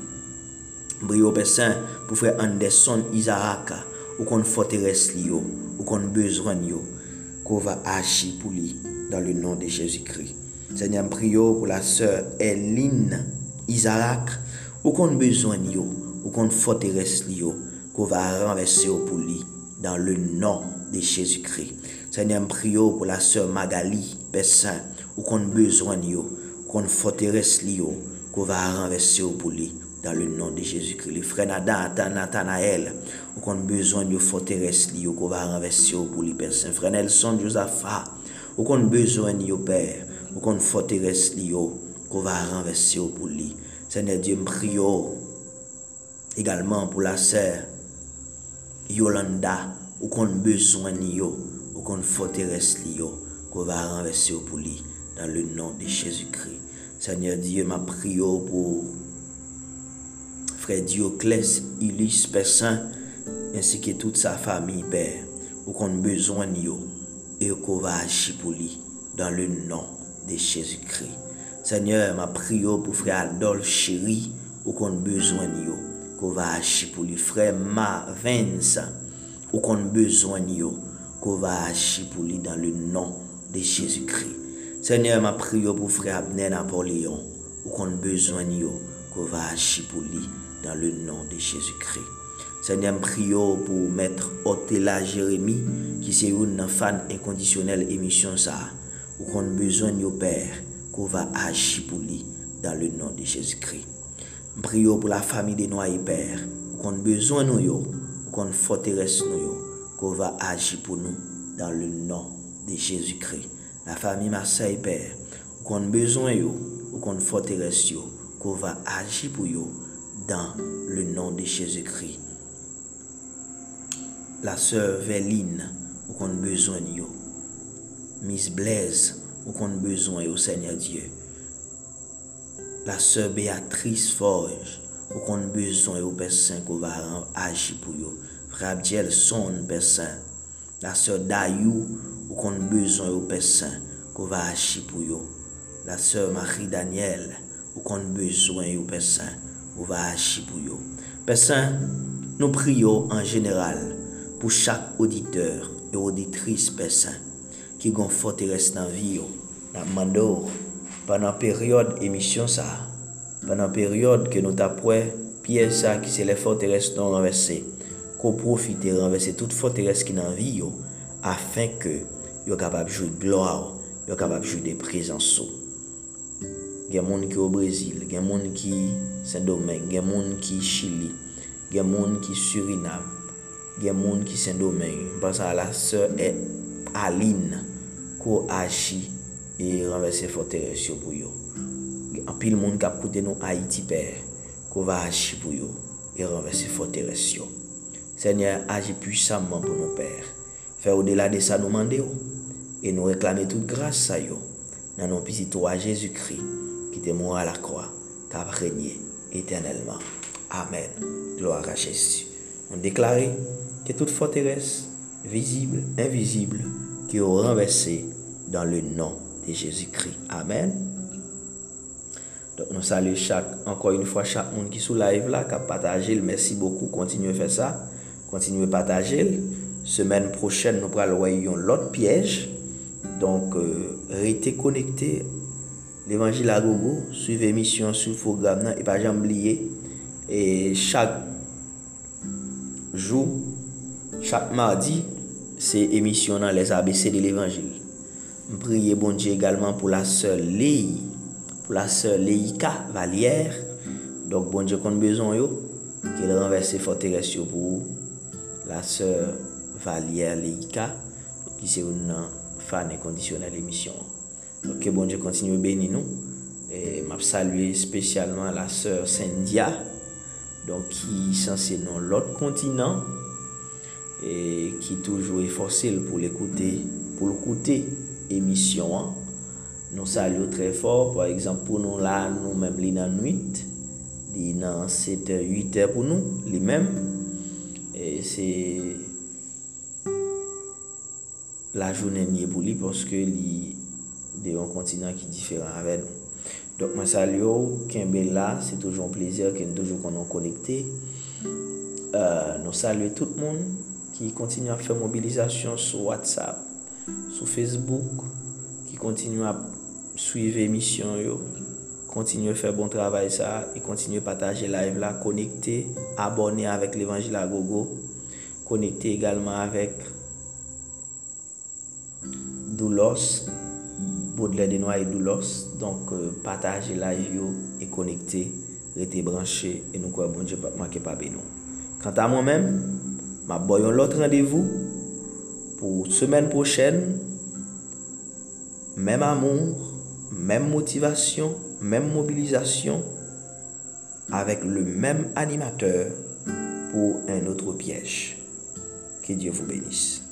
Brio Père Saint pour frère Anderson Isaraka ou qu'on forteresse lio ou qu'on besoin yo qu'on va agir pour lui dans le nom de Jésus-Christ. Seigneur, prions pour la sœur Eline Isaac ou qu'on besoin yo ou qu'on forteresse lio qu'on va renverser pour lui dans le nom de Jésus-Christ. Seigneur, prions pour la sœur Magali Père Saint ou qu'on besoin yo qu'on forteresse lio qu'on va renverser pour lui dans le nom de Jésus-Christ. Les frères Nathan, Nathanaël, on a besoin de forteresse li, qu'on va renverser pour les personnes. Frère Nelson, Josaphat, on a besoin de Père, on a forteresse li, qu'on va renverser pour lui. Seigneur Dieu, prie également pour la sœur Yolanda, on a besoin de yo, on a forteresse li, qu'on va renverser pour lui dans le nom de Jésus-Christ. Seigneur Dieu, m'a prié pour frère Dioclès, Ulysse, Père Saint, ainsi que toute sa famille, Père, ou qu'on besoin de et qu'on va agir pour lui, dans le nom de Jésus-Christ. Seigneur, ma prière pour frère Adolphe chéri, ou qu'on besoin de qu'on va agir pour lui. Frère Ma Vincent, ou qu'on a besoin de qu'on va agir pour lui dans le nom de Jésus-Christ. Seigneur, ma prière pour frère Abner Napoléon, ou qu'on a besoin de qu'on va agir pour lui dans le nom de Jésus-Christ. Seigneur, prions pour mettre Otela Jérémie, qui c'est une fan inconditionnelle émission ça, ou qu'on besoin de Père, qu'on va agir pour lui dans le nom de Jésus-Christ. Mpriyo pou la fami de nou a iper. Ou kon bezon nou yo. Ou kon foteres nou yo. Ko va aji pou nou. Dan le nan de Jezikri. La fami masa iper. Ou kon bezon yo. Ou kon foteres yo. Ko va aji pou yo. Dan le nan de Jezikri. La sœur Véline. Ou kon bezon yo. Miss Blaise. Ou kon bezon yo, Seigneur Dieu. la sè Beatrice Forge, ou kon bezon yo besen ko va an aji pou yo. Frab Diel son besen. La sè Dayou, ou kon bezon yo besen ko va aji pou yo. La sè Marie Daniel, ou kon bezon yo besen ko va aji pou yo. Besen, nou priyo an general pou chak auditeur e auditrice besen ki gon fote res nan vi yo. Nan mandor, Panan peryode emisyon sa, panan peryode ke nou tapwe, piye sa ki se le forteres non renvesse, ko profite renvesse tout forteres ki nan vi yo, afin ke yo kapap jou gloa yo, yo kapap jou de prezansou. Gen moun ki yo Brezil, gen moun ki Saint-Domingue, gen moun ki Chili, gen moun ki Suriname, gen moun ki Saint-Domingue, mpansa la se e Aline, ko Ashi, e renvesse forteresyo pou yo. An pil moun kap koute nou Haiti per ko va aji pou yo e renvesse forteresyo. Seigneur, aji puissamman pou nou per. Fè ou dela de sa nou mande yo e nou reklame tout grase sa yo nan nou pizito a Jezu-Kri ki te mou a la kwa kap renyye eternelman. Amen. Gloire a Jezu. On déclaré que toute forteresse, visible, invisible, qui est renversée dans le nom de Jésus-Christ. Amen. Donc, nous saluons chaque, encore une fois chaque monde qui est sous live là, qui a partagé. Merci beaucoup. Continuez à faire ça. Continuez à partager. Semaine prochaine, nous allons l'autre piège. Donc, euh, restez connectés. L'évangile à gogo. Suivez l'émission sur le programme. Et pas jamais oublier. Et chaque jour, chaque mardi, c'est émission dans les ABC de l'évangile. M priye bon Dje egalman pou la sèl leyi, pou la sèl leyi ka valyer. Dok bon Dje kon bezon yo, ke le renverse forteres yo pou la sèl valyer leyi ka. Ki se ou nan fan e kondisyonel emisyon. Dok ke bon Dje kontinyo beni nou. E map salwe spesyalman la sèl Sendia. Donk ki sanse nan lot kontinant. E ki toujou e fosil pou l'ekoute, pou l'koute. emisyon an. Nou salyo tre for, par exemple pou nou la nou menm li nan 8, li nan 7, 8 pou nou, li menm. E se la jounen niye pou li, porske li de yon kontinant ki diferan avè nou. Dok mwen salyo, kenbe la, se toujoun plezier, ken toujou konon konekte. Euh, nou salyo tout moun ki kontinyan fè mobilizasyon sou WhatsApp. sou Facebook ki kontinu ap suive emisyon yo, kontinu fè bon travay sa, e kontinu pataje live la, konekte, abone avèk l'Evangile a Gogo, konekte egalman avèk Doulos, Baudelaire Denois et Doulos, donk euh, pataje live yo, e konekte, rete branche, e nou kwa bonje papman ke pabe nou. Kant a mwen men, ma boyon lot randevou, pour semaine prochaine. Même amour, même motivation, même mobilisation avec le même animateur pour un autre piège. Que Dieu vous bénisse.